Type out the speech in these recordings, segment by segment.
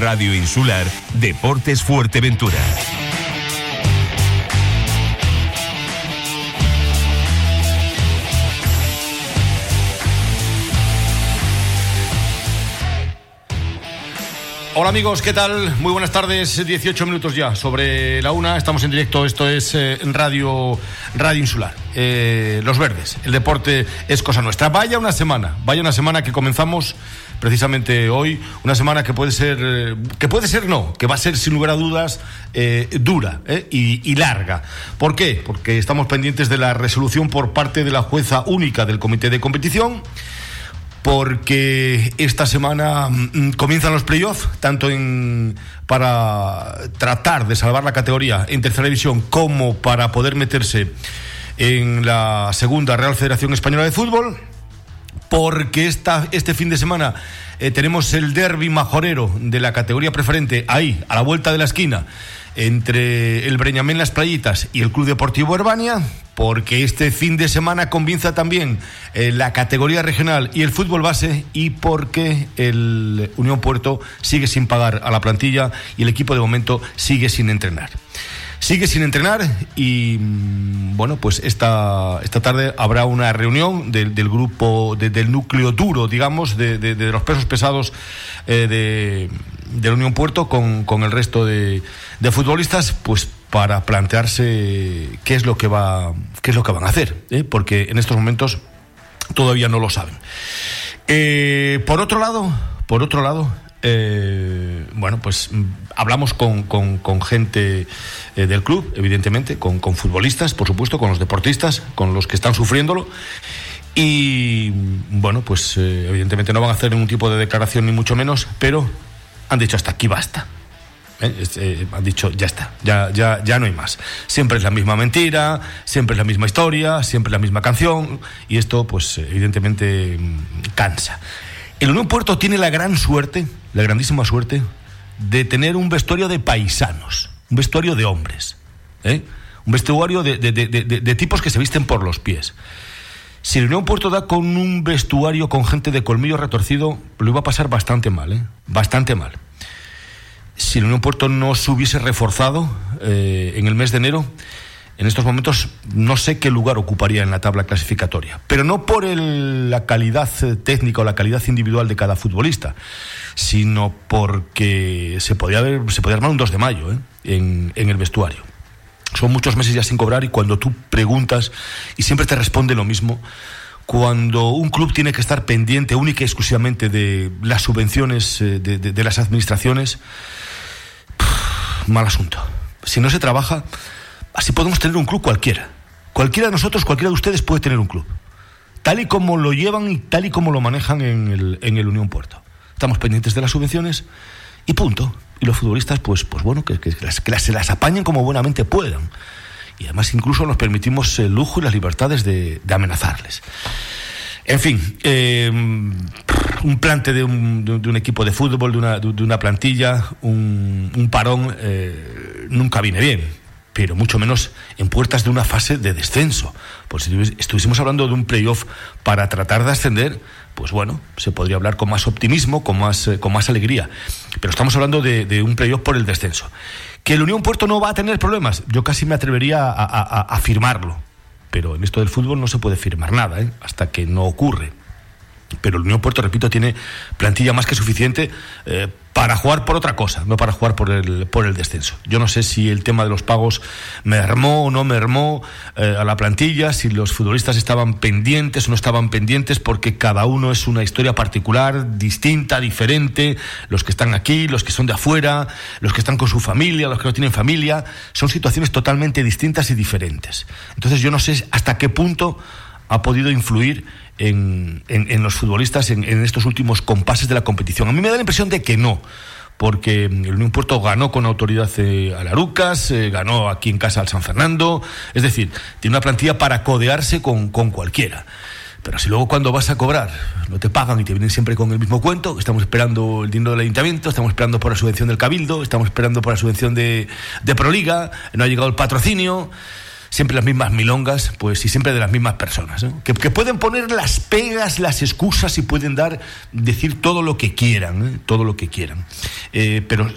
Radio Insular Deportes Fuerteventura. Hola amigos, ¿qué tal? Muy buenas tardes, 18 minutos ya sobre la una, estamos en directo, esto es eh, Radio, Radio Insular, eh, Los Verdes, el deporte es cosa nuestra. Vaya una semana, vaya una semana que comenzamos precisamente hoy, una semana que puede ser, eh, que puede ser no, que va a ser sin lugar a dudas dura y, y larga. ¿Por qué? Porque estamos pendientes de la resolución por parte de la jueza única del comité de competición porque esta semana mm, comienzan los playoffs, tanto en, para tratar de salvar la categoría en tercera división como para poder meterse en la segunda Real Federación Española de Fútbol, porque esta, este fin de semana eh, tenemos el derby majorero de la categoría preferente ahí, a la vuelta de la esquina entre el Breñamén Las Playitas y el Club Deportivo Herbania, porque este fin de semana comienza también eh, la categoría regional y el fútbol base, y porque el Unión Puerto sigue sin pagar a la plantilla y el equipo de momento sigue sin entrenar. Sigue sin entrenar y mm, bueno, pues esta, esta tarde habrá una reunión del, grupo, del núcleo duro, digamos, de, los pesos pesados eh, de, la Unión Puerto con, con el resto de, de futbolistas, pues para plantearse qué es lo que va, qué es lo que van a hacer, ¿eh? porque en estos momentos todavía no lo saben. Eh, por otro lado, por otro lado, eh, bueno, pues mm, hablamos con, gente del club, evidentemente, con, futbolistas, por supuesto, con los deportistas, con los que están sufriéndolo. Y bueno, pues evidentemente no van a hacer ningún tipo de declaración, ni mucho menos, pero han dicho hasta aquí basta. ¿eh? Eh, han dicho, ya está, ya, ya, ya no hay más. Siempre es la misma mentira, siempre es la misma historia, siempre es la misma canción, y esto, pues, evidentemente, mm, cansa. El Unión Puerto tiene la gran suerte, la grandísima suerte, de tener un vestuario de paisanos, un vestuario de hombres, ¿eh? un vestuario de, tipos que se visten por los pies. Si el Unión Puerto da con un vestuario con gente de colmillo retorcido, lo iba a pasar bastante mal, ¿eh? Bastante mal si el Unión Puerto no se hubiese reforzado eh, en el mes de enero, en estos momentos no sé qué lugar ocuparía en la tabla clasificatoria, pero no por la calidad eh, técnica o la calidad individual de cada futbolista, sino porque se podía, haber, se podía armar un 2 de mayo eh, en, en el vestuario. Son muchos meses ya sin cobrar y cuando tú preguntas y siempre te responde lo mismo, cuando un club tiene que estar pendiente única y exclusivamente de las subvenciones de las administraciones, mal asunto. Si no se trabaja, así podemos tener un club cualquiera. Cualquiera de nosotros, cualquiera de ustedes puede tener un club. Tal y como lo llevan y tal y como lo manejan en el, en el Unión Puerto. Estamos pendientes de las subvenciones y punto. Y los futbolistas, pues, pues bueno, que, que, las, se las apañen como buenamente puedan. Y además incluso nos permitimos el lujo y las libertades de, de amenazarles. En fin, eh, un plante de un, equipo de fútbol, de una, de una plantilla, un, parón, eh, nunca viene bien, pero mucho menos en puertas de una fase de descenso. Pues si estuviésemos hablando de un playoff para tratar de ascender, pues bueno, se podría hablar con más optimismo, con más, eh, con más alegría. Pero estamos hablando de, un playoff por el descenso. Que el Unión Puerto no va a tener problemas, yo casi me atrevería a afirmarlo pero en esto del fútbol no se puede firmar nada, ¿eh? hasta que no ocurre. Pero el Unión Puerto, repito, tiene plantilla más que suficiente eh, para jugar por otra cosa, no para jugar por el, por el descenso. Yo no sé si el tema de los pagos mermó o no mermó eh, a la plantilla, si los futbolistas estaban pendientes o no estaban pendientes, porque cada uno es una historia particular, distinta, diferente. Los que están aquí, los que son de afuera, los que están con su familia, los que no tienen familia, son situaciones totalmente distintas y diferentes. Entonces yo no sé hasta qué punto ha podido influir en, en, los futbolistas en, estos últimos compases de la competición. A mí me da la impresión de que no porque el Unión Puerto ganó con autoridad eh, a Larucas, eh, ganó aquí en casa al San Fernando, es decir, tiene una plantilla para codearse con, con, cualquiera. Pero si luego cuando vas a cobrar no te pagan y te vienen siempre con el mismo cuento, estamos esperando el dinero del ayuntamiento, estamos esperando por la subvención del Cabildo, estamos esperando por la subvención de, de Proliga, no ha llegado el patrocinio, siempre las mismas milongas, pues y siempre de las mismas personas, que, pueden poner las pegas, las excusas y pueden dar, decir todo lo que quieran, ¿eh? todo lo que quieran. Eh, pero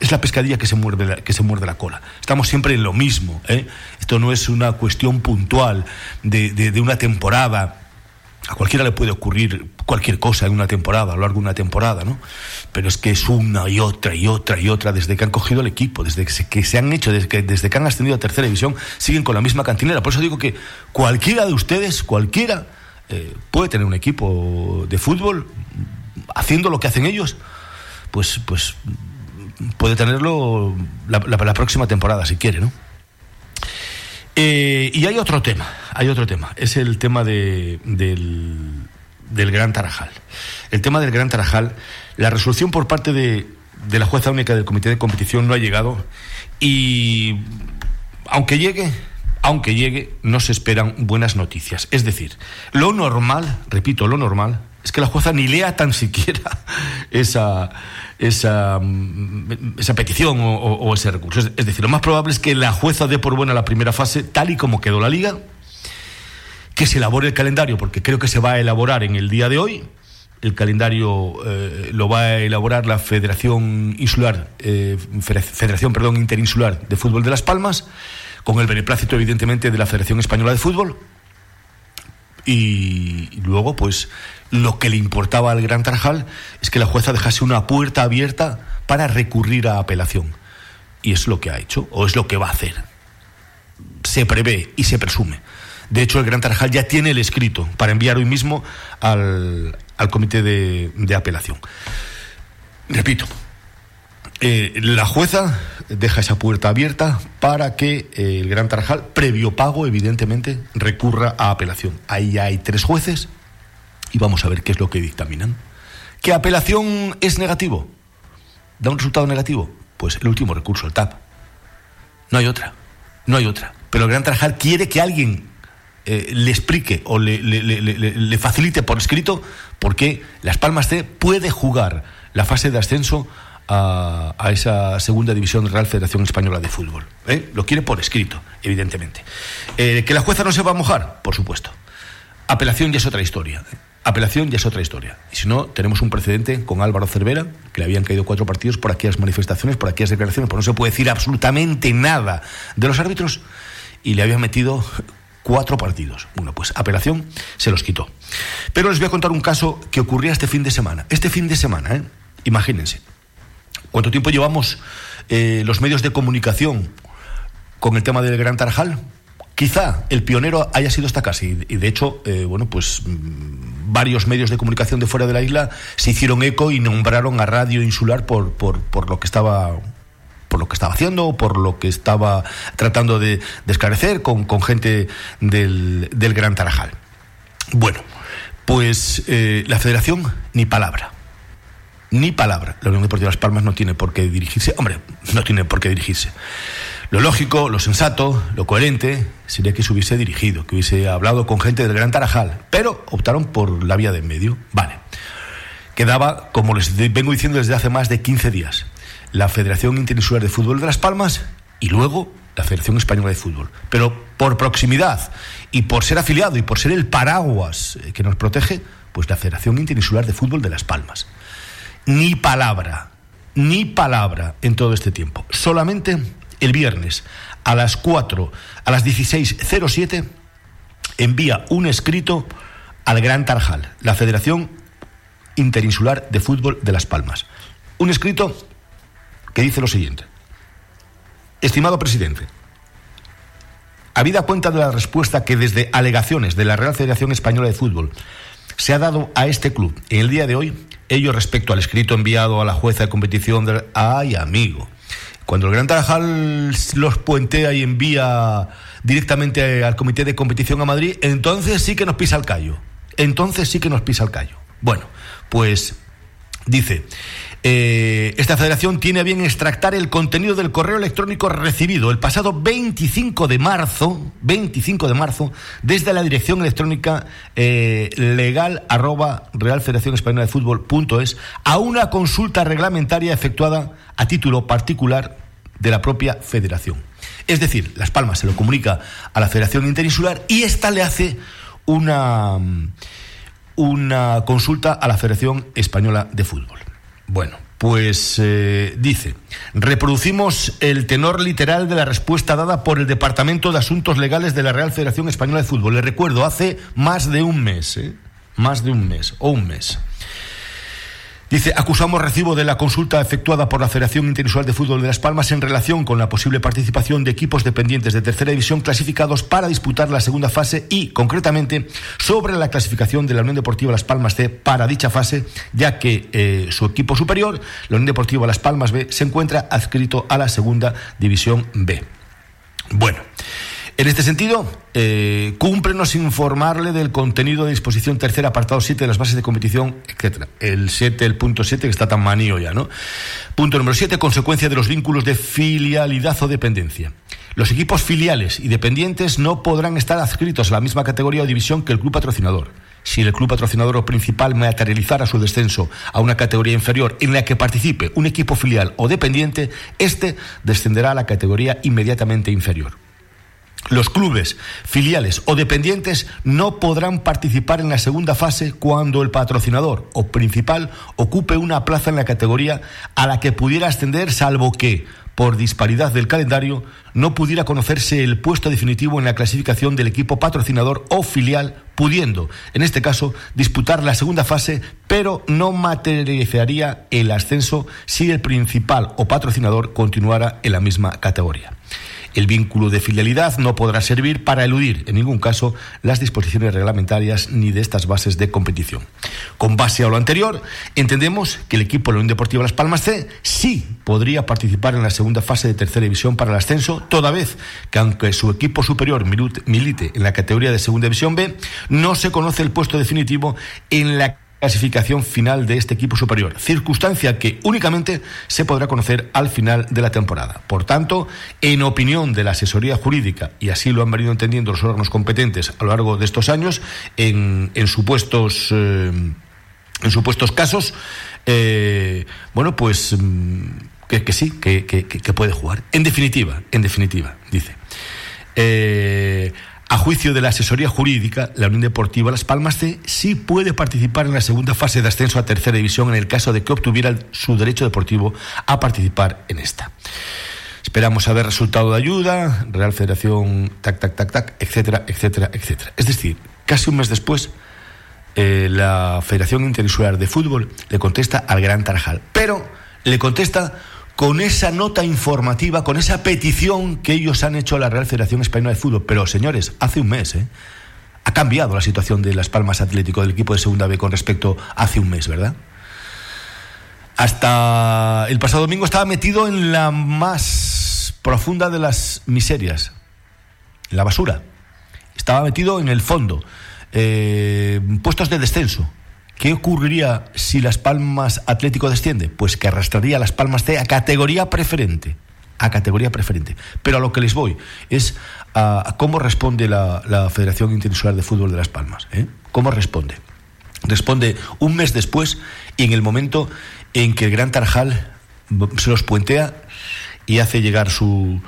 es la pescadilla que se muerde la, que se muerde la cola. Estamos siempre en lo mismo. ¿eh? Esto no es una cuestión puntual de, de una temporada a cualquiera le puede ocurrir cualquier cosa en una temporada, a lo largo de una temporada, ¿no? Pero es que es una y otra y otra y otra desde que han cogido el equipo, desde que se han hecho, desde que, desde que han ascendido a tercera división, siguen con la misma cantinera. Por eso digo que cualquiera de ustedes, cualquiera, eh, puede tener un equipo de fútbol haciendo lo que hacen ellos, pues, pues puede tenerlo la, próxima temporada si quiere, ¿no? Eh, y hay otro tema, hay otro tema, es el tema de, del, del, Gran Tarajal. El tema del Gran Tarajal, la resolución por parte de, de la jueza única del Comité de Competición no ha llegado y aunque llegue, aunque llegue, no se esperan buenas noticias. Es decir, lo normal, repito, lo normal, es que la jueza ni lea tan siquiera esa, esa, mm, esa petición o, ese recurso. Es, decir, lo más probable es que la jueza dé por buena la primera fase, tal y como quedó la liga, que se elabore el calendario, porque creo que se va a elaborar en el día de hoy. El calendario eh, lo va a elaborar la Federación Insular, eh, Federación perdón, Interinsular de Fútbol de Las Palmas, con el beneplácito evidentemente de la Federación Española de Fútbol. Y luego, pues, lo que le importaba al Gran Tarajal es que la jueza dejase una puerta abierta para recurrir a apelación. Y es lo que ha hecho, o es lo que va a hacer. Se prevé y se presume. De hecho, el Gran Tarajal ya tiene el escrito para enviar hoy mismo al, comité de, apelación. Repito, eh, la jueza deja esa puerta abierta para que eh, el Gran Tarajal, previo pago, evidentemente, recurra a apelación. Ahí hay tres jueces y vamos a ver qué es lo que dictaminan. ¿Qué apelación es negativo? ¿Da un resultado negativo? Pues el último recurso, el TAP. No hay otra, no hay otra. Pero el Gran Tarajal quiere que alguien eh, le explique o le, facilite por escrito por qué Las Palmas C puede jugar la fase de ascenso a, esa segunda división Real Federación Española de Fútbol. ¿eh? Lo quiere por escrito, evidentemente. Eh, ¿Que la jueza no se va a mojar? Por supuesto. Apelación ya es otra historia. Apelación ya es otra historia. Y si no, tenemos un precedente con Álvaro Cervera, que le habían caído cuatro partidos por aquellas manifestaciones, por aquellas declaraciones, por no se puede decir absolutamente nada de los árbitros, y le habían metido cuatro partidos. Bueno, pues apelación se los quitó. Pero les voy a contar un caso que ocurría este fin de semana. Este fin de semana, ¿eh? imagínense, ¿cuánto tiempo llevamos eh, los medios de comunicación con el tema del Gran Tarajal? Quizá el pionero haya sido esta casa y, de hecho, eh, bueno, pues mm, varios medios de comunicación de fuera de la isla se hicieron eco y nombraron a Radio Insular por, por, por lo que estaba por lo que estaba haciendo, por lo que estaba tratando de, esclarecer con, gente del, del, Gran Tarajal. Bueno, pues eh, la federación ni palabra. Ni palabra. La Unión Deportiva de Las Palmas no tiene por qué dirigirse. Hombre, no tiene por qué dirigirse. Lo lógico, lo sensato, lo coherente sería que se hubiese dirigido, que hubiese hablado con gente del Gran Tarajal, pero optaron por la vía de en medio. Vale. Quedaba, como les vengo diciendo desde hace más de 15 días, la Federación Interinsular de Fútbol de Las Palmas y luego la Federación Española de Fútbol. Pero por proximidad y por ser afiliado y por ser el paraguas que nos protege, pues la Federación Interinsular de Fútbol de Las Palmas. Ni palabra, ni palabra en todo este tiempo. Solamente el viernes a las 4, a las 16.07, envía un escrito al Gran Tarjal, la Federación Interinsular de Fútbol de Las Palmas. Un escrito que dice lo siguiente. Estimado presidente, habida cuenta de la respuesta que desde alegaciones de la Real Federación Española de Fútbol se ha dado a este club en el día de hoy, ello respecto al escrito enviado a la jueza de competición del... ¡Ay, amigo! Cuando el Gran Tarajal los puentea y envía directamente al Comité de Competición a Madrid, entonces sí que nos pisa el callo. Entonces sí que nos pisa el callo. Bueno, pues dice, eh, esta federación tiene a bien extractar el contenido del correo electrónico recibido el pasado 25 de marzo, 25 de marzo, desde la dirección electrónica eh, legal arroba Real Federación Española de Fútbol punto es, a una consulta reglamentaria efectuada a título particular de la propia federación. Es decir, Las Palmas se lo comunica a la Federación Interinsular y esta le hace una, una consulta a la Federación Española de Fútbol. Bueno, pues eh, dice, reproducimos el tenor literal de la respuesta dada por el Departamento de Asuntos Legales de la Real Federación Española de Fútbol. Le recuerdo, hace más de un mes, ¿eh? más de un mes, o un mes. Dice, acusamos recibo de la consulta efectuada por la Federación Interinsular de Fútbol de Las Palmas en relación con la posible participación de equipos dependientes de tercera división clasificados para disputar la segunda fase y, concretamente, sobre la clasificación de la Unión Deportiva Las Palmas C para dicha fase, ya que eh, su equipo superior, la Unión Deportiva Las Palmas B, se encuentra adscrito a la segunda división B. Bueno. En este sentido, eh, cúmplenos informarle del contenido de disposición tercera, apartado 7 de las bases de competición, etcétera. El 7, el punto 7, que está tan manío ya, ¿no? Punto número 7, consecuencia de los vínculos de filialidad o dependencia. Los equipos filiales y dependientes no podrán estar adscritos a la misma categoría o división que el club patrocinador. Si el club patrocinador o principal materializara su descenso a una categoría inferior en la que participe un equipo filial o dependiente, este descenderá a la categoría inmediatamente inferior. Los clubes, filiales o dependientes no podrán participar en la segunda fase cuando el patrocinador o principal ocupe una plaza en la categoría a la que pudiera ascender, salvo que, por disparidad del calendario, no pudiera conocerse el puesto definitivo en la clasificación del equipo patrocinador o filial, pudiendo, en este caso, disputar la segunda fase, pero no materializaría el ascenso si el principal o patrocinador continuara en la misma categoría. El vínculo de fidelidad no podrá servir para eludir, en ningún caso, las disposiciones reglamentarias ni de estas bases de competición. Con base a lo anterior, entendemos que el equipo de la Unión Deportiva Las Palmas C sí podría participar en la segunda fase de tercera división para el ascenso, toda vez que aunque su equipo superior milite en la categoría de segunda división B, no se conoce el puesto definitivo en la clasificación final de este equipo superior, circunstancia que únicamente se podrá conocer al final de la temporada. Por tanto, en opinión de la asesoría jurídica, y así lo han venido entendiendo los órganos competentes a lo largo de estos años, en, supuestos, eh, en supuestos casos, eh, bueno, pues mm, que, sí, que, que, puede jugar. En definitiva, en definitiva, dice. Eh, a juicio de la asesoría jurídica, la Unión Deportiva Las Palmas C sí puede participar en la segunda fase de ascenso a tercera división en el caso de que obtuviera su derecho deportivo a participar en esta. Esperamos haber resultado de ayuda, Real Federación, tac, tac, tac, tac, etcétera, etcétera, etcétera. Es decir, casi un mes después, eh, la Federación Interinsular de Fútbol le contesta al Gran Tarajal, pero le contesta con esa nota informativa, con esa petición que ellos han hecho a la Real Federación Española de Fútbol. Pero, señores, hace un mes, ¿eh? Ha cambiado la situación de Las Palmas Atlético del equipo de Segunda B con respecto a hace un mes, ¿verdad? Hasta el pasado domingo estaba metido en la más profunda de las miserias, en la basura. Estaba metido en el fondo, eh, puestos de descenso. ¿Qué ocurriría si Las Palmas Atlético desciende? Pues que arrastraría Las Palmas C a categoría preferente. A categoría preferente. Pero a lo que les voy es a, cómo responde la, Federación Interinsular de Fútbol de Las Palmas. ¿eh? ¿Cómo responde? Responde un mes después y en el momento en que el Gran Tarjal se los puentea y hace llegar su,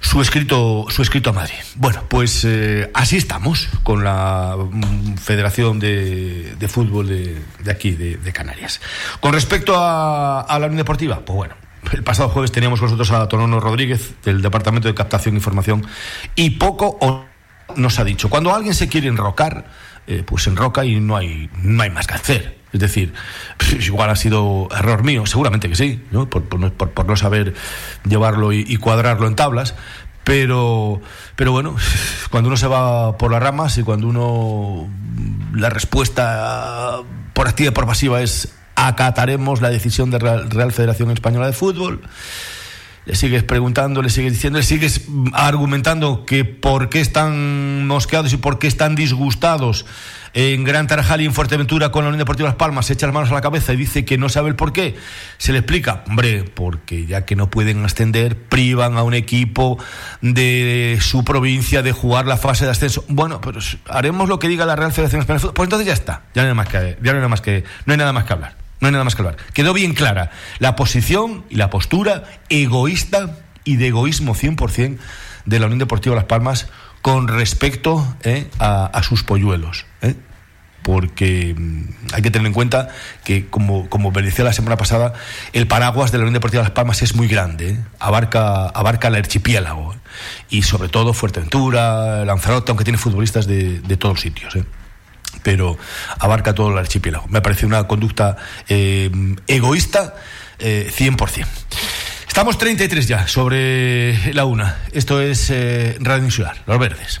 su escrito, su escrito a Madrid. Bueno, pues eh, así estamos con la mm, Federación de, Fútbol de, aquí, de, Canarias. Con respecto a, la Unión Deportiva, pues bueno, el pasado jueves teníamos con nosotros a Tonono Rodríguez del Departamento de Captación e Información y poco nos ha dicho. Cuando alguien se quiere enrocar, eh, pues enroca y no hay, no hay más que hacer. Es decir, igual ha sido error mío, seguramente que sí, ¿no? Por, por, no saber llevarlo y, cuadrarlo en tablas, pero, pero bueno, cuando uno se va por las ramas y cuando uno la respuesta por activa y por pasiva es acataremos la decisión de Real, Federación Española de Fútbol, le sigues preguntando, le sigues diciendo, le sigues argumentando que por qué están mosqueados y por qué están disgustados en Gran Tarajal y en Fuerteventura con la Unión Deportiva Las Palmas, se echa las manos a la cabeza y dice que no sabe el por qué. Se le explica, hombre, porque ya que no pueden ascender, privan a un equipo de su provincia de jugar la fase de ascenso. Bueno, pero haremos lo que diga la Real Federación Española. Pues entonces ya está, ya no hay, más que, ya no hay, nada más que, no hay nada más que hablar. No hay nada más que hablar. Quedó bien clara la posición y la postura egoísta y de egoísmo 100% de la Unión Deportiva Las Palmas con respecto eh, a, sus polluelos. Eh porque mm, hay que tener en cuenta que, como, como la semana pasada, el paraguas de la Unión Deportiva Las Palmas es muy grande, ¿eh? abarca, abarca el archipiélago, y sobre todo Fuerteventura, Lanzarote, aunque tiene futbolistas de, de todos sitios. ¿Eh? pero abarca todo el archipiélago. Me parece una conducta egoísta 100%. Estamos 33 ya sobre la una. Esto es Radio Insular, Los Verdes.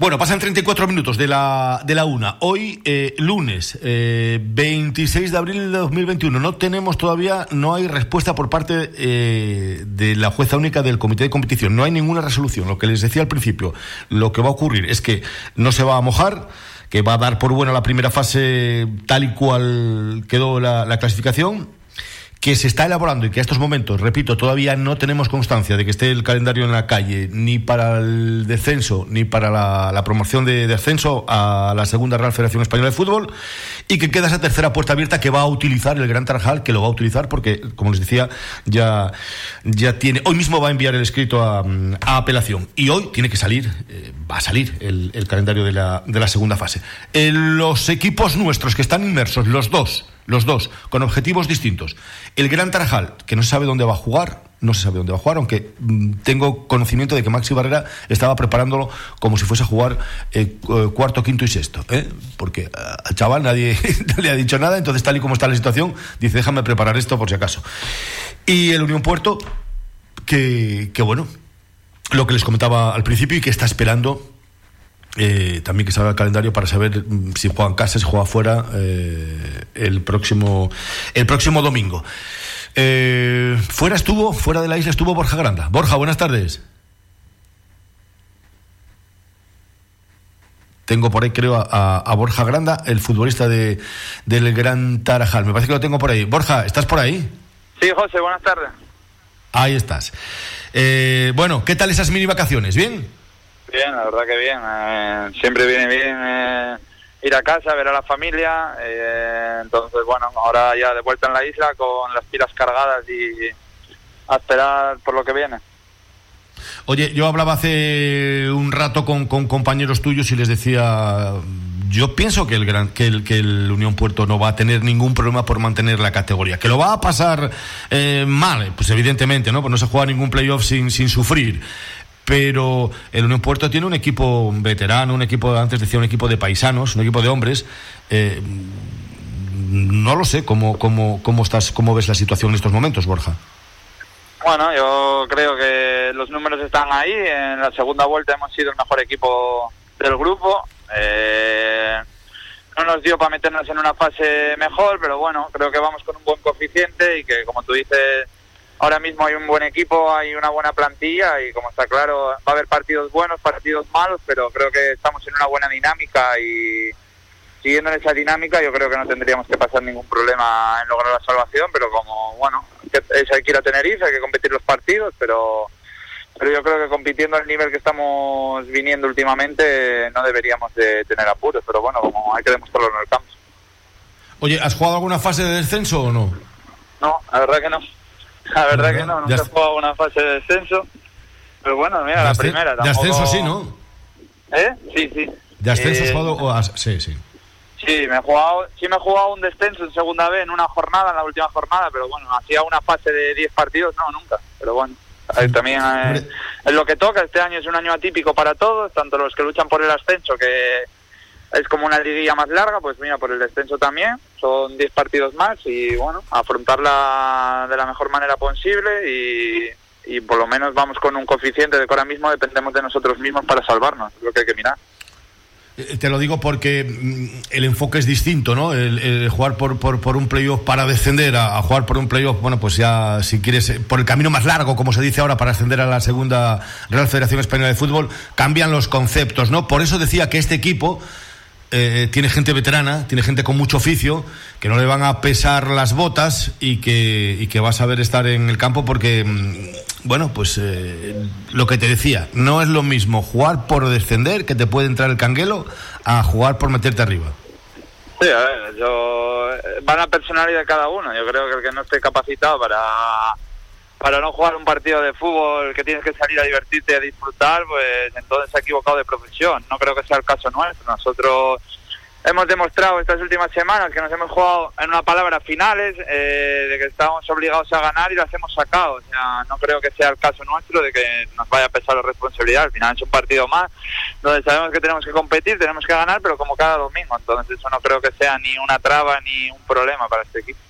Bueno, pasan 34 minutos de la, de la una. Hoy, eh, lunes, 26 eh, de abril de 2021. No tenemos todavía, no hay respuesta por parte eh, de la jueza única del Comité de Competición. No hay ninguna resolución. Lo que les decía al principio, lo que va a ocurrir es que no se va a mojar que va a dar por buena la primera fase tal y cual quedó la clasificación que se está elaborando y que a estos momentos, repito, todavía no tenemos constancia de que esté el calendario en la calle ni para el descenso ni para la, promoción de, descenso a la segunda Real Federación Española de Fútbol y que queda esa tercera puerta abierta que va a utilizar el Gran Tarajal, que lo va a utilizar porque, como les decía, ya, ya tiene, hoy mismo va a enviar el escrito a, apelación y hoy tiene que salir, eh, va a salir el, calendario de la, de la segunda fase. los equipos nuestros que están inmersos, los dos, los dos, con objetivos distintos. El Gran Tarajal, que no se sabe dónde va a jugar, no se sabe dónde va a jugar, aunque mm, tengo conocimiento de que Maxi Barrera estaba preparándolo como si fuese a jugar eh, cuarto, quinto y sexto, ¿eh? porque eh, al chaval nadie le ha dicho nada, entonces tal y como está la situación, dice déjame preparar esto por si acaso. Y el Unión Puerto, que bueno, lo que les comentaba al principio y que está esperando eh, también que salga el calendario para saber mm, si juega en casa, si juega fuera eh, el próximo el próximo domingo. Eh, fuera estuvo, fuera de la isla estuvo Borja Granda. Borja, buenas tardes. Tengo por ahí, creo, a, Borja Granda, el futbolista de, del Gran Tarajal. Me parece que lo tengo por ahí. Borja, ¿estás por ahí? Sí, José, buenas tardes. Ahí estás. bueno, ¿qué tal esas mini vacaciones? ¿Bien? Bien, la verdad que bien. Eh, siempre viene bien eh, ir a casa, ver a la familia. Eh, entonces, bueno, ahora ya de vuelta en la isla con las pilas cargadas y a esperar por lo que viene. Oye, yo hablaba hace un rato con, compañeros tuyos y les decía, yo pienso que el, gran, que el, que el Unión Puerto no va a tener ningún problema por mantener la categoría. Que lo va a pasar mal, pues evidentemente, ¿no? Pues no se juega ningún playoff sin, sin sufrir pero el Unión Puerto tiene un equipo veterano, un equipo, antes decía, un equipo de paisanos, un equipo de hombres. Eh, no lo sé, ¿cómo, cómo, cómo, estás, ¿cómo ves la situación en estos momentos, Borja? Bueno, yo creo que los números están ahí. En la segunda vuelta hemos sido el mejor equipo del grupo. Eh, no nos dio para meternos en una fase mejor, pero bueno, creo que vamos con un buen coeficiente y que, como tú dices, ahora mismo hay un buen equipo, hay una buena plantilla y como está claro va a haber partidos buenos, partidos malos, pero creo que estamos en una buena dinámica y siguiendo en esa dinámica yo creo que no tendríamos que pasar ningún problema en lograr la salvación, pero como bueno, que es, hay que ir a Tenerife, hay que competir los partidos, pero pero yo creo que compitiendo al nivel que estamos viniendo últimamente no deberíamos de tener apuros, pero bueno, como hay que demostrarlo en el campo. Oye, ¿has jugado alguna fase de descenso o no? No, la verdad que no. La verdad que no, nunca he jugado alguna fase de descenso. Pero bueno, mira, la primera. De ascenso sí, ¿no? ¿Eh? Sí, sí. ¿De ascenso has Eh, jugado? o has- Sí, sí. Sí, me he jugado, sí me he jugado un descenso en segunda vez en una jornada, en la última jornada, pero bueno, hacía una fase de 10 partidos, no, nunca. Pero bueno, ahí también eh, es lo que toca. Este año es un año atípico para todos, tanto los que luchan por el ascenso, que es como una liguilla más larga, pues mira, por el descenso también, son 10 partidos más y bueno, afrontarla de la mejor manera posible y, por lo menos vamos con un coeficiente de que ahora mismo dependemos de nosotros mismos para salvarnos, es lo que hay que mirar. Eh, Te lo digo porque mm, el enfoque es distinto, ¿no? El, jugar por, por, por un playoff para descender a, a jugar por un playoff, bueno, pues ya si quieres, eh, por el camino más largo, como se dice ahora, para ascender a la segunda Real Federación Española de Fútbol, cambian los conceptos, ¿no? Por eso decía que este equipo eh, tiene gente veterana, tiene gente con mucho oficio, que no le van a pesar las botas y que, y que va a saber estar en el campo porque, mm, bueno, pues eh, lo que te decía, no es lo mismo jugar por descender, que te puede entrar el canguelo, a jugar por meterte arriba. Sí, a ver, yo, eh, va a personalidad cada uno. Yo creo que el que no esté capacitado para, para no jugar un partido de fútbol que tienes que salir a divertirte y a disfrutar, pues entonces se ha equivocado de profesión. No creo que sea el caso nuestro. Nosotros hemos demostrado estas últimas semanas que nos hemos jugado, en una palabra, finales, eh, de que estábamos obligados a ganar y las hemos sacado. O sea, no creo que sea el caso nuestro de que nos vaya a pesar la responsabilidad. Al final es un partido más donde sabemos que tenemos que competir, tenemos que ganar, pero como cada domingo. Entonces eso no creo que sea ni una traba ni un problema para este equipo.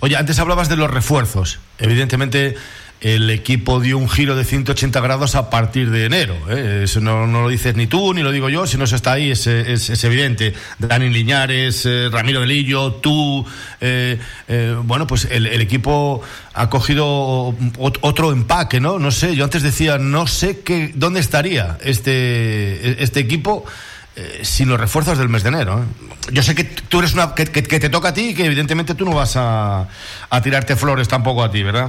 Oye, antes hablabas de los refuerzos. Evidentemente, el equipo dio un giro de 180 grados a partir de enero. ¿eh? Eso no, lo dices ni tú, ni lo digo yo, si no se está ahí, es, es- es evidente. Dani Liñares, eh, Ramiro Delillo, tú. eh, bueno, pues el, el equipo ha cogido ot- otro empaque, ¿no? No sé, yo antes decía, no sé qué, dónde estaría este, este equipo eh, sin los refuerzos del mes de enero. ¿eh? Yo sé que tú eres una que, que- que te toca a ti y que evidentemente tú no vas a, a tirarte flores tampoco a ti, ¿verdad?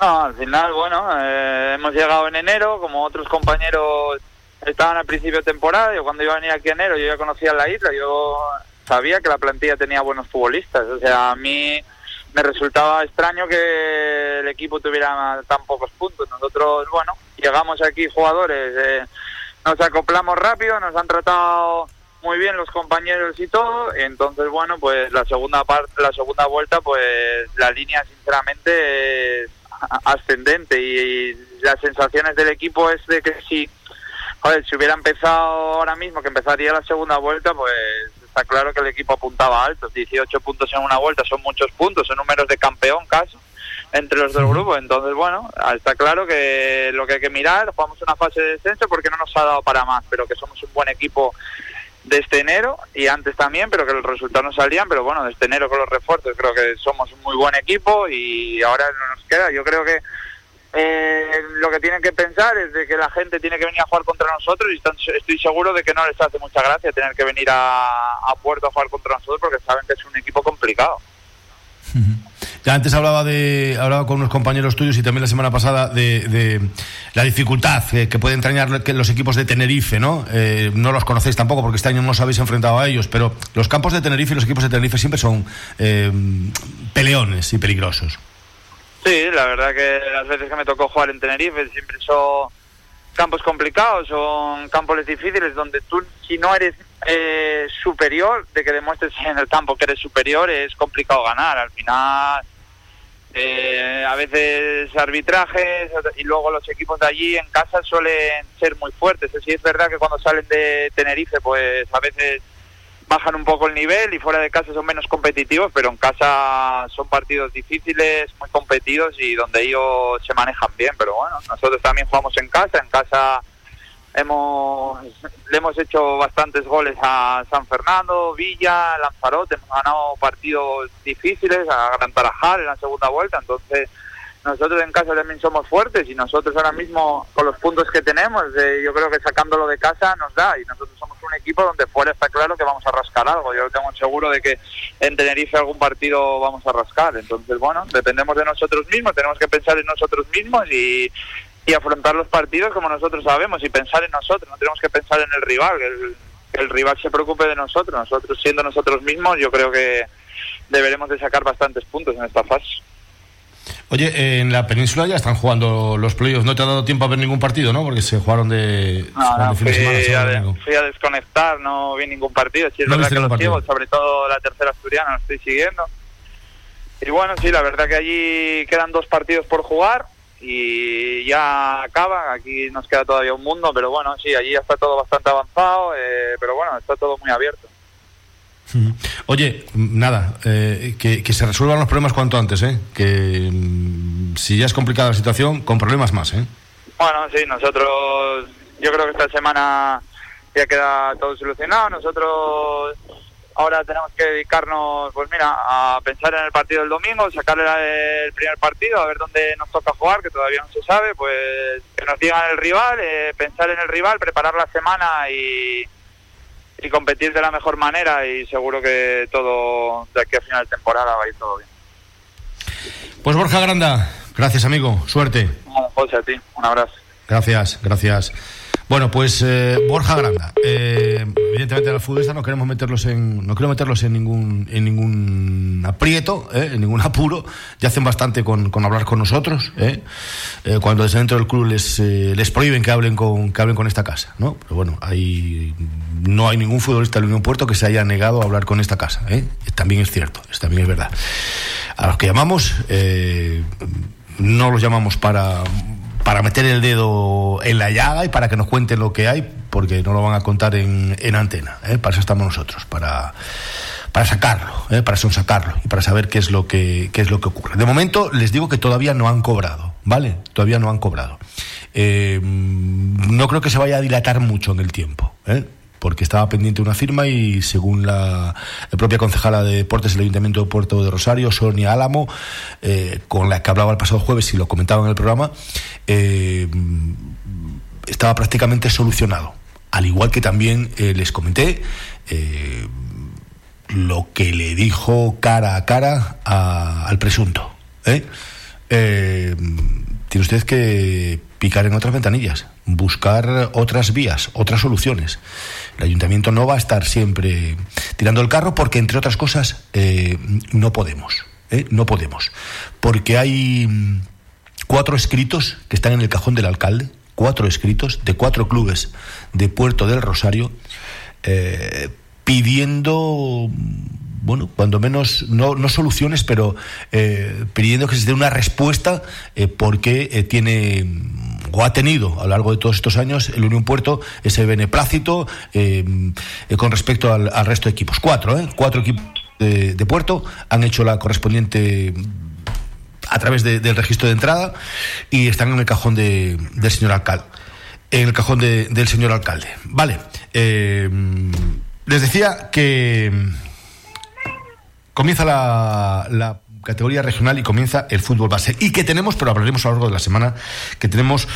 No, al final, bueno, eh, hemos llegado en enero, como otros compañeros estaban al principio de temporada, yo cuando iba a venir aquí en enero, yo ya conocía la isla, yo sabía que la plantilla tenía buenos futbolistas, o sea, a mí me resultaba extraño que el equipo tuviera tan pocos puntos. Nosotros, bueno, llegamos aquí jugadores, eh, nos acoplamos rápido, nos han tratado muy bien los compañeros y todo, entonces bueno, pues la segunda parte, la segunda vuelta, pues la línea sinceramente es ascendente. Y, las sensaciones del equipo es de que si, joder, si hubiera empezado ahora mismo, que empezaría la segunda vuelta, pues está claro que el equipo apuntaba alto, 18 puntos en una vuelta son muchos puntos, son números de campeón casi entre los dos grupos, entonces bueno, está claro que lo que hay que mirar, jugamos una fase de descenso porque no nos ha dado para más, pero que somos un buen equipo desde enero y antes también, pero que los resultados no salían, pero bueno, desde enero con los refuerzos creo que somos un muy buen equipo y ahora no nos queda. Yo creo que eh, lo que tienen que pensar es de que la gente tiene que venir a jugar contra nosotros y están- estoy seguro de que no les hace mucha gracia tener que venir a, a Puerto a jugar contra nosotros porque saben que es un equipo complicado. Ya antes hablaba de hablaba con unos compañeros tuyos y también la semana pasada de, la dificultad eh, que puede entrañar que los equipos de Tenerife, ¿no? Eh, no los conocéis tampoco porque este año no os habéis enfrentado a ellos, pero los campos de Tenerife y los equipos de Tenerife siempre son eh, peleones y peligrosos. Sí, la verdad que las veces que me tocó jugar en Tenerife siempre son campos complicados, son campos difíciles donde tú, si no eres eh, superior, de que demuestres en el campo que eres superior, es complicado ganar. Al final, eh, a veces arbitrajes y luego los equipos de allí en casa suelen ser muy fuertes. Sí es verdad que cuando salen de Tenerife, pues a veces bajan un poco el nivel y fuera de casa son menos competitivos, pero en casa son partidos difíciles, muy competidos y donde ellos se manejan bien. Pero bueno, nosotros también jugamos en casa, en casa hemos le hemos hecho bastantes goles a San Fernando, Villa, Lanzarote, hemos ganado partidos difíciles, a Gran Tarajal en la segunda vuelta, entonces nosotros en casa también somos fuertes y nosotros ahora mismo con los puntos que tenemos, eh, yo creo que sacándolo de casa nos da y nosotros somos un equipo donde fuera está claro que vamos a rascar algo. Yo tengo seguro de que en Tenerife algún partido vamos a rascar. Entonces, bueno, dependemos de nosotros mismos, tenemos que pensar en nosotros mismos y, y afrontar los partidos como nosotros sabemos y pensar en nosotros, no tenemos que pensar en el rival, que el, que el rival se preocupe de nosotros, nosotros siendo nosotros mismos yo creo que deberemos de sacar bastantes puntos en esta fase. Oye, en la península ya están jugando los playoffs. No te ha dado tiempo a ver ningún partido, ¿no? Porque se jugaron de, No, no, de fui, semana, a, de- fui a desconectar, no vi ningún partido. Sí, es No verdad que los sigo, sobre todo la tercera asturiana, lo estoy siguiendo. Y bueno, sí, la verdad que allí quedan dos partidos por jugar y ya acaba. Aquí nos queda todavía un mundo, pero bueno, sí, allí ya está todo bastante avanzado, eh, pero bueno, está todo muy abierto. Oye, nada, eh, que, que se resuelvan los problemas cuanto antes, ¿eh? Que mm, si ya es complicada la situación, con problemas más, ¿eh? Bueno, sí, nosotros, yo creo que esta semana ya queda todo solucionado. Nosotros ahora tenemos que dedicarnos, pues mira, a pensar en el partido del domingo, sacarle la- el primer partido, a ver dónde nos toca jugar, que todavía no se sabe, pues que nos digan el rival, eh, pensar en el rival, preparar la semana y, y competir de la mejor manera y seguro que todo de aquí a final de temporada va a ir todo bien. Pues Borja Granda, gracias amigo, suerte. José, a ti, un abrazo. Gracias, gracias. Bueno, pues eh, Borja Granda. eh, evidentemente a los futbolistas no queremos meterlos en, no quiero meterlos en ningún, en ningún aprieto, eh, en ningún apuro. Ya hacen bastante con, con hablar con nosotros. eh. Eh, cuando desde dentro del club les, eh, les prohíben que hablen con, que hablen con esta casa, ¿no? Pero bueno, hay, no hay ningún futbolista del Unión Puerto que se haya negado a hablar con esta casa. También es cierto, también es verdad. A los que llamamos, no los llamamos para, para meter el dedo en la llaga y para que nos cuenten lo que hay, porque no lo van a contar en, en antena. ¿eh? Para eso estamos nosotros, para, para sacarlo, ¿eh? para sonsacarlo y para saber qué es, lo que, qué es lo que ocurre. De momento les digo que todavía no han cobrado, ¿vale? Todavía no han cobrado. Eh, no creo que se vaya a dilatar mucho en el tiempo, ¿eh? Porque estaba pendiente una firma y según la, propia concejala de deportes del Ayuntamiento de Puerto de Rosario, Sonia Álamo, eh, con la que hablaba el pasado jueves y lo comentaba en el programa, eh, estaba prácticamente solucionado. Al igual que también eh, les comenté lo que le dijo cara a cara a- al presunto. tiene usted que picar en otras ventanillas, buscar otras vías, otras soluciones. El ayuntamiento no va a estar siempre tirando el carro porque, entre otras cosas, eh, no podemos. ¿eh? No podemos. Porque hay mm, cuatro escritos que están en el cajón del alcalde, cuatro escritos de cuatro clubes de Puerto del Rosario, eh, pidiendo, bueno, cuando menos, no, no soluciones, pero eh, pidiendo que se dé una respuesta eh, porque eh, tiene o ha tenido a lo largo de todos estos años el Unión Puerto ese beneplácito eh, con respecto al, resto de equipos. Cuatro, ¿eh? Cuatro equipos de, Puerto han hecho la correspondiente a través de- del registro de entrada y están en el cajón de- del señor alcalde. En el cajón de- del señor alcalde. Vale. eh, les decía que comienza la, la categoría regional y comienza el fútbol base. Y que tenemos, pero hablaremos a lo largo de la semana, que tenemos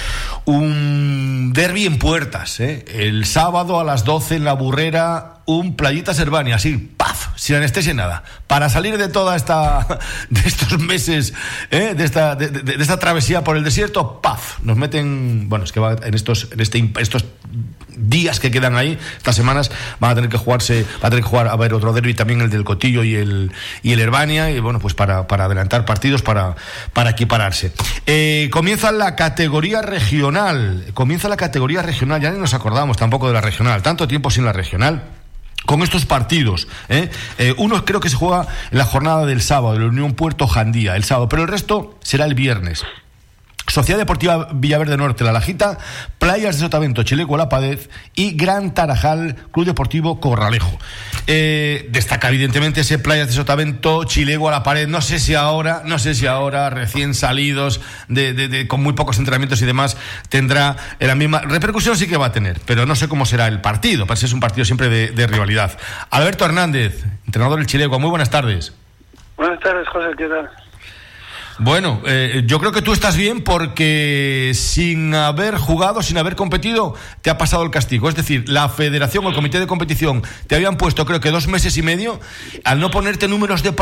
un derby en puertas. ¿eh? El sábado a las 12 en la burrera, un playita Servania, así, paf, sin anestesia ni nada. Para salir de toda esta, de estos meses, ¿eh? de, esta, de, esta travesía por el desierto, paf, nos meten, bueno, es que va en estos, en este, estos días que quedan ahí, estas semanas, van a tener que jugarse, va a tener que jugar a ver otro derby también el del Cotillo y el y el Herbania, y bueno, pues para, para adelantar partidos, para, para equipararse. Eh, comienza la categoría regional, comienza la categoría regional, ya ni nos acordamos tampoco de la regional, tanto tiempo sin la regional con estos partidos. ¿eh? Eh, uno creo que se juega en la jornada del sábado, la Unión Puerto Jandía, el sábado, pero el resto será el viernes. Sociedad Deportiva Villaverde Norte, La Lajita, Playas de Sotavento, Chileco La Padez y Gran Tarajal, Club Deportivo Corralejo. Eh, destaca evidentemente ese Playas de Sotavento, Chilego a la pared. No sé si ahora, no sé si ahora, recién salidos, de, de- de- con muy pocos entrenamientos y demás, tendrá la misma repercusión sí que va a tener, pero no sé cómo será el partido. Parece que es un partido siempre de, rivalidad. Alberto Hernández, entrenador del Chilego, muy buenas tardes. Buenas tardes, José, ¿qué tal? Bueno, eh, yo creo que tú estás bien porque sin haber jugado, sin haber competido, te ha pasado el castigo. Es decir, la federación o el comité de competición te habían puesto, creo que dos meses y medio, al no ponerte números de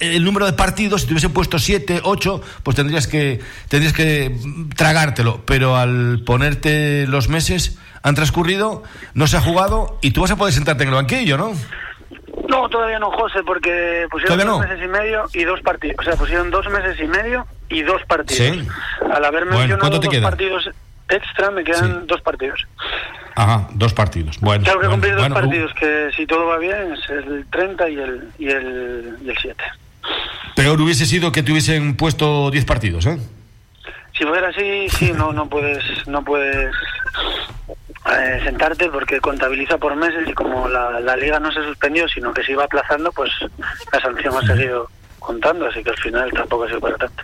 el número de partidos, si te hubiesen puesto siete, ocho, pues tendrías que, tendrías que tragártelo. Pero al ponerte los meses, han transcurrido, no se ha jugado y tú vas a poder sentarte en el banquillo, ¿no? No, todavía no, José, porque pusieron dos meses y medio y dos partidos. O sea, pusieron dos meses y medio y dos partidos. ¿Sí? Al haber mencionado dos partidos extra, me quedan dos partidos. Ajá, dos partidos. Bueno, Tengo que cumplir dos partidos, que si todo va bien es el 30 y el, y el, y el 7. Peor hubiese sido que te hubiesen puesto 10 partidos, ¿eh? Si fuera así, sí, no, no puedes, no puedes eh, sentarte porque contabiliza por meses y como la, la liga no se suspendió, sino que se iba aplazando, pues la sanción ha seguido contando, así que al final tampoco ha sido para tanto.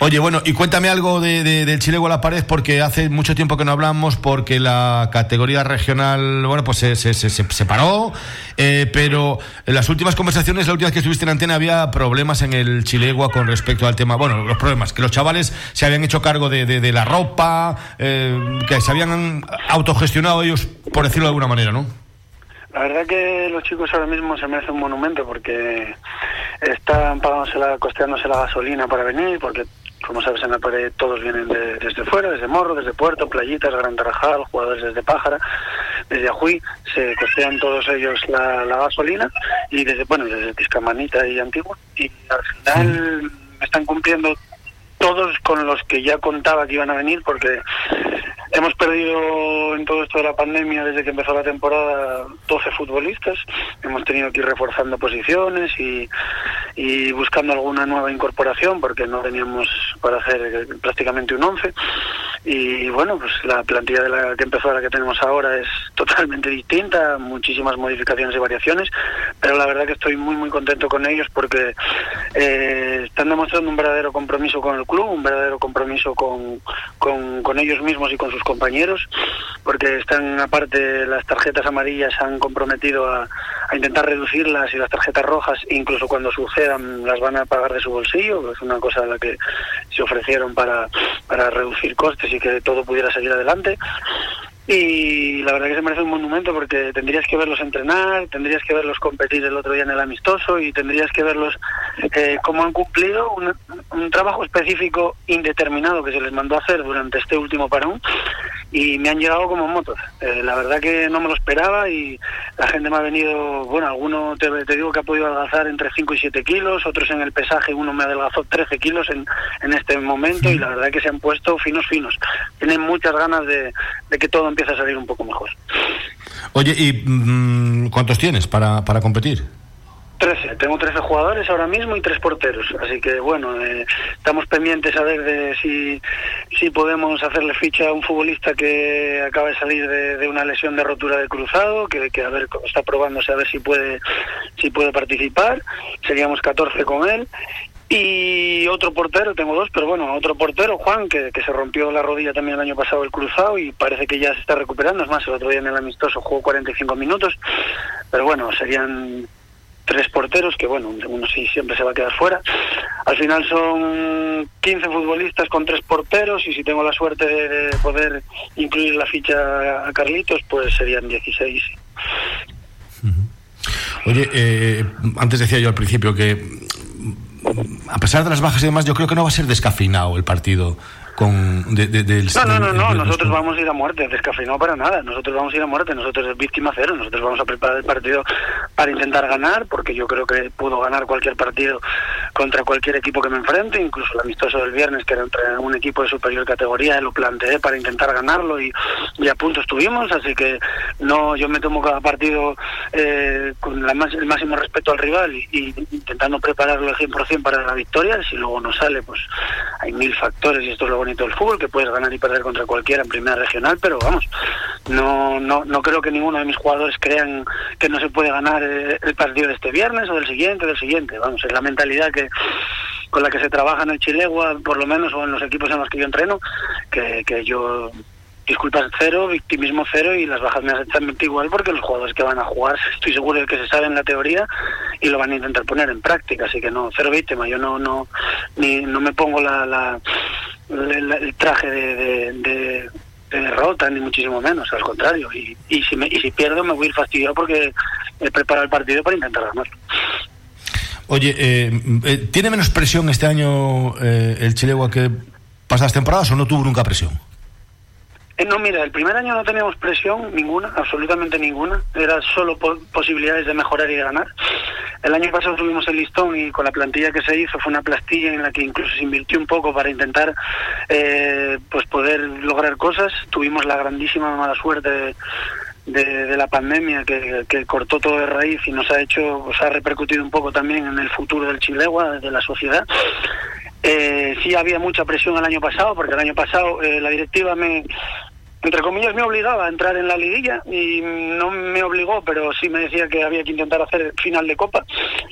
Oye, bueno, y cuéntame algo de, del Chile pared, porque hace mucho tiempo que no hablamos, porque la categoría regional, bueno, pues se, se, se, se paró, eh, pero en las últimas conversaciones, la última vez que estuviste en antena, había problemas en el Chilegua con respecto al tema, bueno, los problemas, que los chavales se habían hecho cargo de, de, de la ropa, eh, que se habían autogestionado ellos, por decirlo de alguna manera, ¿no? La verdad que los chicos ahora mismo se merecen un monumento porque están pagándose la, costeándose la gasolina para venir, porque como sabes en la pared todos vienen de, desde fuera, desde Morro, desde Puerto, Playitas, Gran Tarajal, jugadores desde Pájara, desde Ajuy, se costean todos ellos la, la gasolina y desde, bueno, desde Tiscamanita y Antigua y al final están cumpliendo todos con los que ya contaba que iban a venir porque hemos perdido en todo esto de la pandemia desde que empezó la temporada 12 futbolistas. Hemos tenido que ir reforzando posiciones y, y buscando alguna nueva incorporación porque no teníamos para hacer prácticamente un 11 y bueno pues la plantilla de la que empezó a la que tenemos ahora es totalmente distinta muchísimas modificaciones y variaciones pero la verdad que estoy muy muy contento con ellos porque eh, están demostrando un verdadero compromiso con el club, un verdadero compromiso con, con, ellos mismos y con sus compañeros, porque están, aparte, las tarjetas amarillas han comprometido a, a intentar reducirlas y las tarjetas rojas, incluso cuando sucedan, las van a pagar de su bolsillo, es una cosa a la que se ofrecieron para, para reducir costes y que todo pudiera seguir adelante y la verdad que se merece un monumento porque tendrías que verlos entrenar, tendrías que verlos competir el otro día en el amistoso y tendrías que verlos eh, cómo han cumplido un, trabajo específico indeterminado que se les mandó a hacer durante este último parón y me han llegado como motos. Eh, la verdad que no me lo esperaba y la gente me ha venido, bueno, alguno te, te digo que ha podido adelgazar entre 5 y 7 kilos, otros en el pesaje, uno me adelgazó 13 kilos en, en este momento y la verdad que se han puesto finos, finos. Tienen muchas ganas de, de que todo empieza a salir un poco mejor. Oye, ¿y mmm, cuántos tienes para, para competir? 13, tengo 13 jugadores ahora mismo y tres porteros, así que bueno, eh, estamos pendientes a ver de si, si podemos hacerle ficha a un futbolista que acaba de salir de, de una lesión de rotura de cruzado, que, que, a ver, está probándose a ver si puede, si puede participar, seríamos 14 con él, y otro portero, tengo dos, pero bueno, otro portero, Juan, que, que, se rompió la rodilla también el año pasado el cruzado y parece que ya se está recuperando. Es más, el otro día en el amistoso jugó 45 minutos, pero bueno, serían tres porteros, que bueno, uno sí siempre se va a quedar fuera. Al final son 15 futbolistas con tres porteros y si tengo la suerte de, de poder incluir la ficha a Carlitos, pues serían 16. Uh -huh. Oye, eh, antes decía yo al principio que a pesar de las bajas y demás, yo creo que no va a ser descafeinado el partido con de, de, del, no, no, no, no, no. nosotros vamos a ir a muerte, descafeinado para nada, nosotros vamos a ir a muerte, nosotros es víctima cero, nosotros vamos a preparar el partido para intentar ganar, porque yo creo que puedo ganar cualquier partido contra cualquier equipo que me enfrente, incluso el amistoso del viernes, que era entre un equipo de superior categoría, lo planteé para intentar ganarlo y, y a punto estuvimos, así que no, yo me tomo cada partido eh, con la más, el máximo respeto al rival y, y intentando prepararlo al 100% para la victoria, si luego no sale, pues hay mil factores y esto es lo bonito del fútbol, que puedes ganar y perder contra cualquiera en primera regional, pero vamos, no, no, no creo que ninguno de mis jugadores crean que no se puede ganar el partido de este viernes o del siguiente, del siguiente, vamos, es la mentalidad que con la que se trabaja en el Chilegua, por lo menos, o en los equipos en los que yo entreno, que, que yo disculpas cero, victimismo cero y las bajas me aceptan igual porque los jugadores que van a jugar estoy seguro de que se saben la teoría y lo van a intentar poner en práctica, así que no, cero víctima, yo no no ni no me pongo la, la, el traje de, de, derrota ni muchísimo menos, al contrario, y, y si me, y si pierdo me voy a ir fastidiado porque he preparado el partido para intentar ganar. Oye, eh, eh, ¿tiene menos presión este año eh, el Chilegua que pasadas temporadas o no tuvo nunca presión? Eh, no, mira, el primer año no teníamos presión ninguna, absolutamente ninguna. Era solo posibilidades de mejorar y de ganar. El año pasado tuvimos el listón y con la plantilla que se hizo fue una plastilla en la que incluso se invirtió un poco para intentar eh, pues poder lograr cosas. Tuvimos la grandísima mala suerte de, la pandemia que, cortó todo de raíz y nos ha hecho, pues ha repercutido un poco también en el futuro del Chilegua, de la sociedad. Eh, sí había mucha presión el año pasado, porque el año pasado eh, la directiva me, entre comillas, me obligaba a entrar en la liguilla y no me obligó, pero sí me decía que había que intentar hacer final de Copa.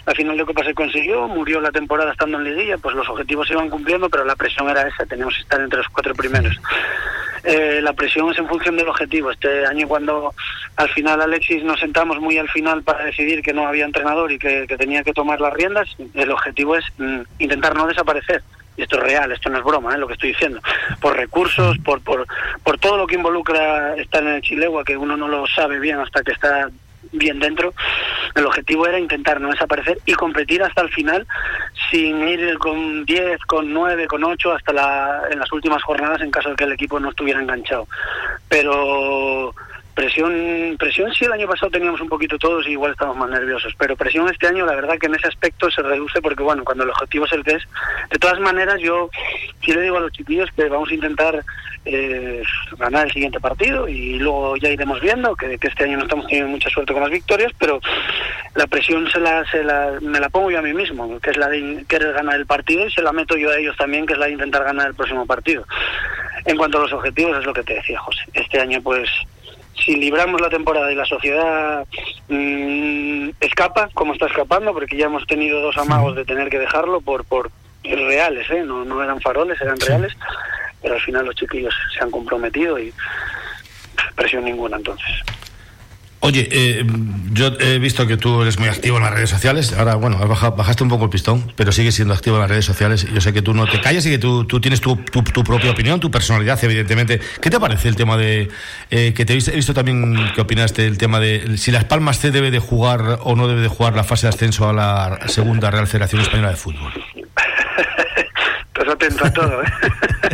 La final de Copa se consiguió, murió la temporada estando en liguilla, pues los objetivos se iban cumpliendo, pero la presión era esa, teníamos que estar entre los cuatro primeros. Eh, la presión es en función del objetivo. Este año cuando al final Alexis nos sentamos muy al final para decidir que no había entrenador y que, tenía que tomar las riendas, el objetivo es mm, intentar no desaparecer y esto es real, esto no es broma, ¿eh? lo que estoy diciendo, por recursos, por, por, por todo lo que involucra estar en el Chilegua, que uno no lo sabe bien hasta que está bien dentro, el objetivo era intentar no desaparecer y competir hasta el final sin ir con 10, con 9, con 8 hasta la, en las últimas jornadas en caso de que el equipo no estuviera enganchado. Pero Presión, presión sí el año pasado teníamos un poquito todos y igual estamos más nerviosos, pero presión este año la verdad que en ese aspecto se reduce porque bueno, cuando el objetivo es el que es, de todas maneras yo sí le digo a los chiquillos que vamos a intentar eh, ganar el siguiente partido y luego ya iremos viendo que, este año no estamos teniendo mucha suerte con las victorias, pero la presión se la, se la, me la pongo yo a mí mismo, que es la de querer ganar el partido y se la meto yo a ellos también, que es la de intentar ganar el próximo partido. En cuanto a los objetivos es lo que te decía José, este año pues si libramos la temporada y la sociedad mm, escapa, como está escapando, porque ya hemos tenido dos amagos de tener que dejarlo por, por reales, ¿eh? no, no eran faroles, eran reales, pero al final los chiquillos se han comprometido y presión ninguna entonces. Oye, eh, yo he visto que tú eres muy activo en las redes sociales. Ahora, bueno, bajaste un poco el pistón, pero sigues siendo activo en las redes sociales. Yo sé que tú no te callas y que tú, tienes tu, tu, propia opinión, tu personalidad, evidentemente. ¿Qué te parece el tema de. Eh, que te he visto, he visto también que opinaste el tema de si Las Palmas C debe de jugar o no debe de jugar la fase de ascenso a la segunda Real Federación Española de Fútbol? Estás atento a todo, ¿eh?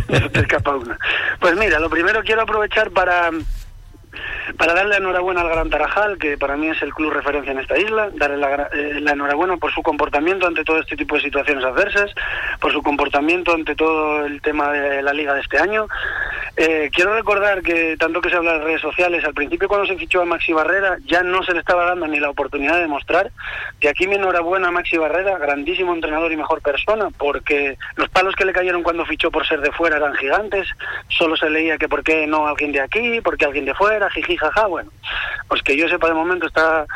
no te escapa una. Pues mira, lo primero quiero aprovechar para para darle enhorabuena al Gran Tarajal, que para mí es el club referencia en esta isla, darle eh, la, enhorabuena por su comportamiento ante todo este tipo de situaciones adversas, por su comportamiento ante todo el tema de la liga de este año. Eh, quiero recordar que tanto que se habla en redes sociales, al principio cuando se fichó a Maxi Barrera ya no se le estaba dando ni la oportunidad de demostrar que aquí mi enhorabuena a Maxi Barrera, grandísimo entrenador y mejor persona, porque los palos que le cayeron cuando fichó por ser de fuera eran gigantes, solo se leía que por qué no alguien de aquí, porque alguien de fuera, jiji, jaja, bueno, pues que yo sepa de momento está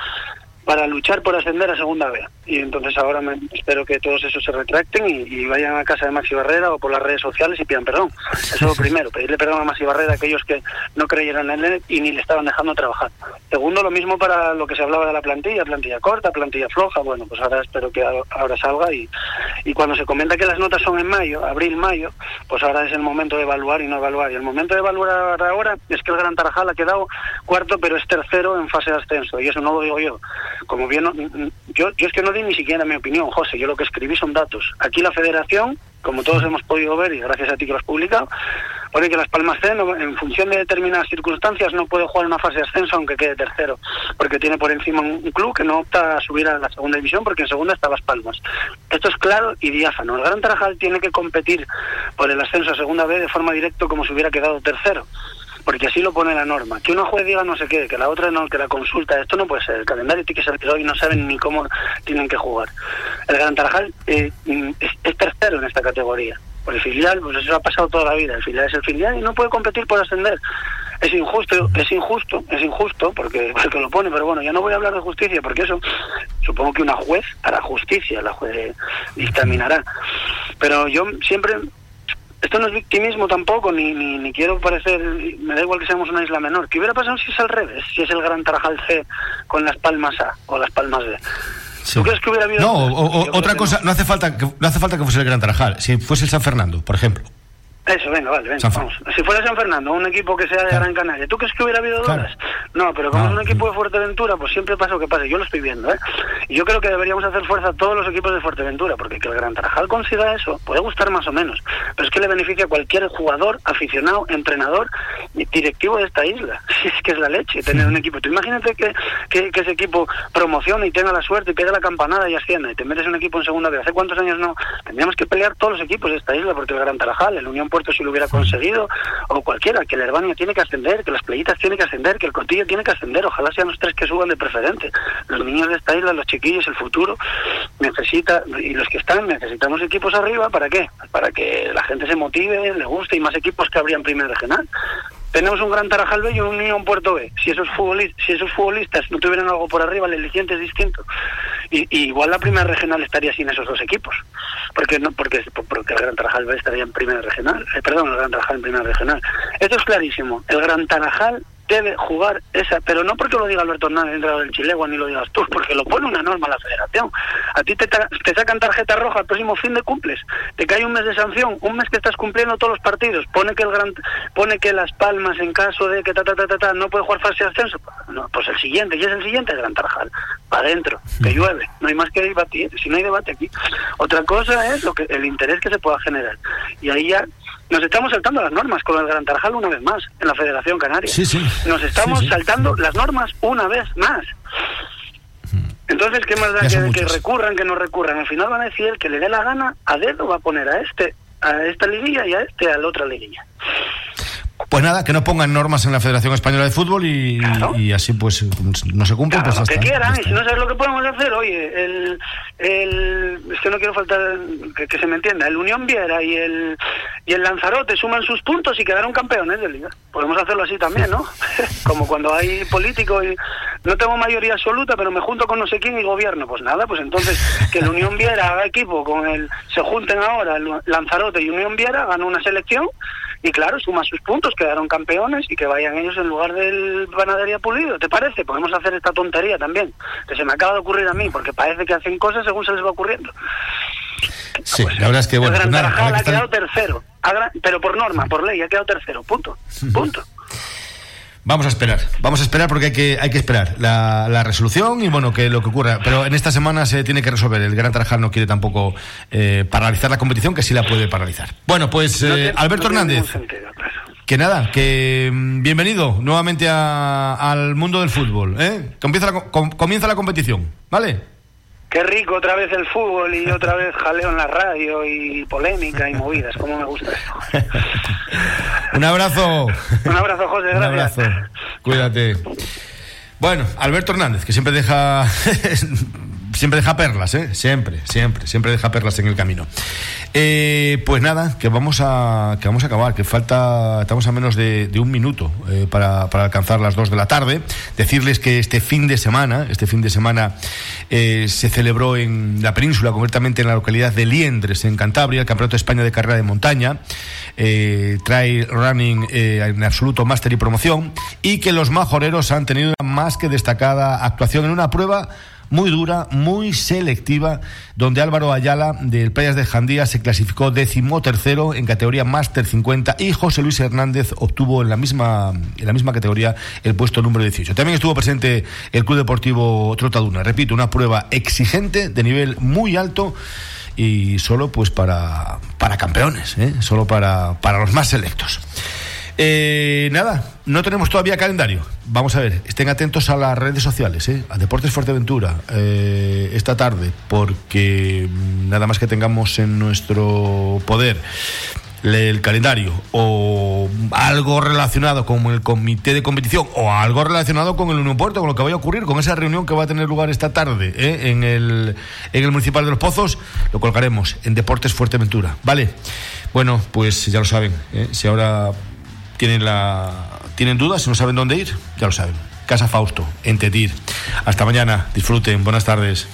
para luchar por ascender a segunda B. Y entonces ahora me, espero que todos esos se retracten y, vayan a casa de Maxi Barrera o por las redes sociales y pidan perdón. Eso es lo primero, pedirle perdón a Maxi Barrera a aquellos que no creyeran en él y ni le estaban dejando trabajar. Segundo, lo mismo para lo que se hablaba de la plantilla, plantilla corta, plantilla floja. Bueno, pues ahora espero que ahora salga y, y cuando se comenta que las notas son en mayo, abril, mayo, pues ahora es el momento de evaluar y no evaluar. Y el momento de evaluar ahora es que el Gran Tarajal ha quedado cuarto, pero es tercero en fase de ascenso. Y eso no lo digo yo como bien, yo, yo es que no di ni siquiera mi opinión, José, yo lo que escribí son datos. Aquí la federación, como todos hemos podido ver y gracias a ti que lo has publicado, pone que Las Palmas C, en función de determinadas circunstancias, no puede jugar una fase de ascenso aunque quede tercero, porque tiene por encima un club que no opta a subir a la segunda división porque en segunda está Las Palmas. Esto es claro y diáfano. El Gran Tarajal tiene que competir por el ascenso a segunda B de forma directa como si hubiera quedado tercero porque así lo pone la norma. Que una juez diga no sé qué, que la otra no, que la consulta, esto no puede ser. El calendario tiene que ser hoy no saben ni cómo tienen que jugar. El Gran Tarajal eh, es, tercero en esta categoría. Por el filial, pues eso ha pasado toda la vida. El filial es el filial y no puede competir por ascender. Es injusto, es injusto, es injusto porque, porque lo pone, pero bueno, ya no voy a hablar de justicia porque eso supongo que una juez hará justicia, la juez dictaminará. Pero yo siempre esto no es victimismo tampoco, ni, ni, quiero parecer, me da igual que seamos una isla menor. ¿Qué hubiera pasado si es al revés? Si es el Gran Tarajal C con las Palmas A o las Palmas B. ¿Tú crees que hubiera habido No, o- otra cosa, no. no hace falta que no hace falta que fuese el Gran Tarajal, si fuese el San Fernando, por ejemplo. Eso, venga, vale, venga, vamos. Si fuera San Fernando, un equipo que sea de Claro. Gran Canaria, ¿tú crees que hubiera habido Claro. dudas? No, pero como No, es un equipo de Fuerteventura, pues siempre pasa lo que pasa. Yo lo estoy viendo, ¿eh? Y yo creo que deberíamos hacer fuerza a todos los equipos de Fuerteventura, porque que el Gran Tarajal consiga eso puede gustar más o menos, pero es que le beneficia a cualquier jugador, aficionado, entrenador y directivo de esta isla. Si es que es la leche tener un equipo. Tú imagínate que, que, que ese equipo promocione y tenga la suerte y pegue la campanada y ascienda y te metes un equipo en segunda vez. ¿Hace cuántos años no? Tendríamos que pelear todos los equipos de esta isla porque el Gran Tarajal, el Unión Puerto si lo hubiera conseguido, o cualquiera, que el Herbania tiene que ascender, que las playitas tienen que ascender, que el Cotillo tiene que ascender, ojalá sean los tres que suban de preferente. Los niños de esta isla, los chiquillos, el futuro, necesita, y los que están, necesitamos equipos arriba, ¿para qué? Para que la gente se motive, le guste y más equipos que habría en primera regional. Tenemos un gran Tarajal B y un Unión Puerto B. Si esos futbolistas, si esos futbolistas no tuvieran algo por arriba, el aliciente es distinto. Y, igual la primera regional estaría sin esos dos equipos. Porque no porque, porque el Gran Tarajal estaría en primera regional. Eh, perdón, el Gran Tarajal en primera regional. Esto es clarísimo. El Gran Tarajal debe jugar esa, pero no porque lo diga Alberto Hernández, entrenador del Chilegua, ni lo digas tú, porque lo pone una norma la federación. A ti te, te sacan tarjeta roja el próximo fin de cumples, te cae un mes de sanción, un mes que estás cumpliendo todos los partidos, pone que el gran, pone que Las Palmas en caso de que ta ta ta ta, ta, no puede jugar fase de ascenso, no, pues el siguiente, y es el siguiente el Gran Tarajal, para adentro, que llueve, no hay más que debatir, si no hay debate aquí. Otra cosa es lo que el interés que se pueda generar, y ahí ya nos estamos saltando las normas con el Gran Tarajal una vez más en la Federación Canaria. Sí, sí. Nos estamos Sí, saltando las normas una vez más. Entonces, ¿qué más da que, recurran, que no recurran? Al final van a decir el que le dé la gana, a dedo va a poner a este, a esta liguilla y a este a la otra liguilla. Pues nada, que no pongan normas en la Federación Española de Fútbol y, Claro. y así pues no se cumplen, Claro, pues lo que quieran, y si no sabes lo que podemos hacer, oye, el, el es que no quiero faltar, que, que se me entienda, el Unión Viera y el y el Lanzarote suman sus puntos y quedaron campeones de liga. Podemos hacerlo así también, ¿no? Como cuando hay político y no tengo mayoría absoluta, pero me junto con no sé quién y gobierno, pues nada, pues entonces que el Unión Viera haga equipo con el, se junten ahora el Lanzarote y Unión Viera, ganó una selección y claro, suma sus puntos, quedaron campeones y que vayan ellos en lugar del Panadería Pulido. ¿Te parece? Podemos hacer esta tontería también, que se me acaba de ocurrir a mí, porque parece que hacen cosas según se les va ocurriendo. Sí, la verdad es que bueno, el pues Gran nada, ha quedado tercero, pero por norma, por ley, ha quedado tercero, punto. Punto. Vamos a esperar, vamos a esperar porque hay que, hay que esperar la, la resolución y bueno, que lo que ocurra. Pero en esta semana se tiene que resolver. El Gran Tarajal no quiere tampoco eh, paralizar la competición, que sí la puede paralizar. Bueno, pues No eh, Alberto no Hernández, ningún sentido, claro. que nada, que mm, bienvenido nuevamente a- al mundo del fútbol. ¿eh? Comienza, la, co- com- comienza la competición, ¿vale? Qué rico otra vez el fútbol y otra vez jaleo en la radio y polémica y movidas, como me gusta esto. Un abrazo. Un abrazo, José, Un gracias. abrazo. Cuídate. Bueno, Alberto Hernández, que siempre deja. siempre deja perlas, ¿eh? Siempre, siempre, siempre deja perlas en el camino. Eh, pues nada, que vamos a que vamos a acabar, que falta, estamos a menos de, un minuto eh, para, para alcanzar las dos de la tarde. Decirles que este fin de semana, este fin de semana eh, se celebró en la península, concretamente en la localidad de Liendres, en Cantabria, el Campeonato de España de Carrera de Montaña, eh, trail running en absoluto máster y promoción, y que los majoreros han tenido una más que destacada actuación en una prueba muy dura, muy selectiva, donde Álvaro Ayala del Playas de Jandía se clasificó decimotercero en categoría Máster 50 y José Luis Hernández obtuvo en la misma en la misma categoría el puesto número 18. También estuvo presente el Club Deportivo Trotaduna, repito, una prueba exigente de nivel muy alto y solo pues para para campeones, ¿eh? solo para para los más selectos. Eh, nada, no tenemos todavía calendario. Vamos a ver, estén atentos a las redes sociales, ¿eh? a Deportes Fuerteventura, eh, esta tarde, porque mm, nada más que tengamos en nuestro poder el calendario o algo relacionado con el comité de competición o algo relacionado con el Unión Puerto, con lo que vaya a ocurrir, con esa reunión que va a tener lugar esta tarde ¿eh? en, el, en el Municipal de los Pozos, lo colgaremos en Deportes Fuerteventura. ¿Vale? Bueno, pues ya lo saben. ¿eh? Si ahora tienen, la, tienen dudas, si no saben dónde ir, ya lo saben. Casa Fausto, en Tetir. Hasta mañana, disfruten, buenas tardes.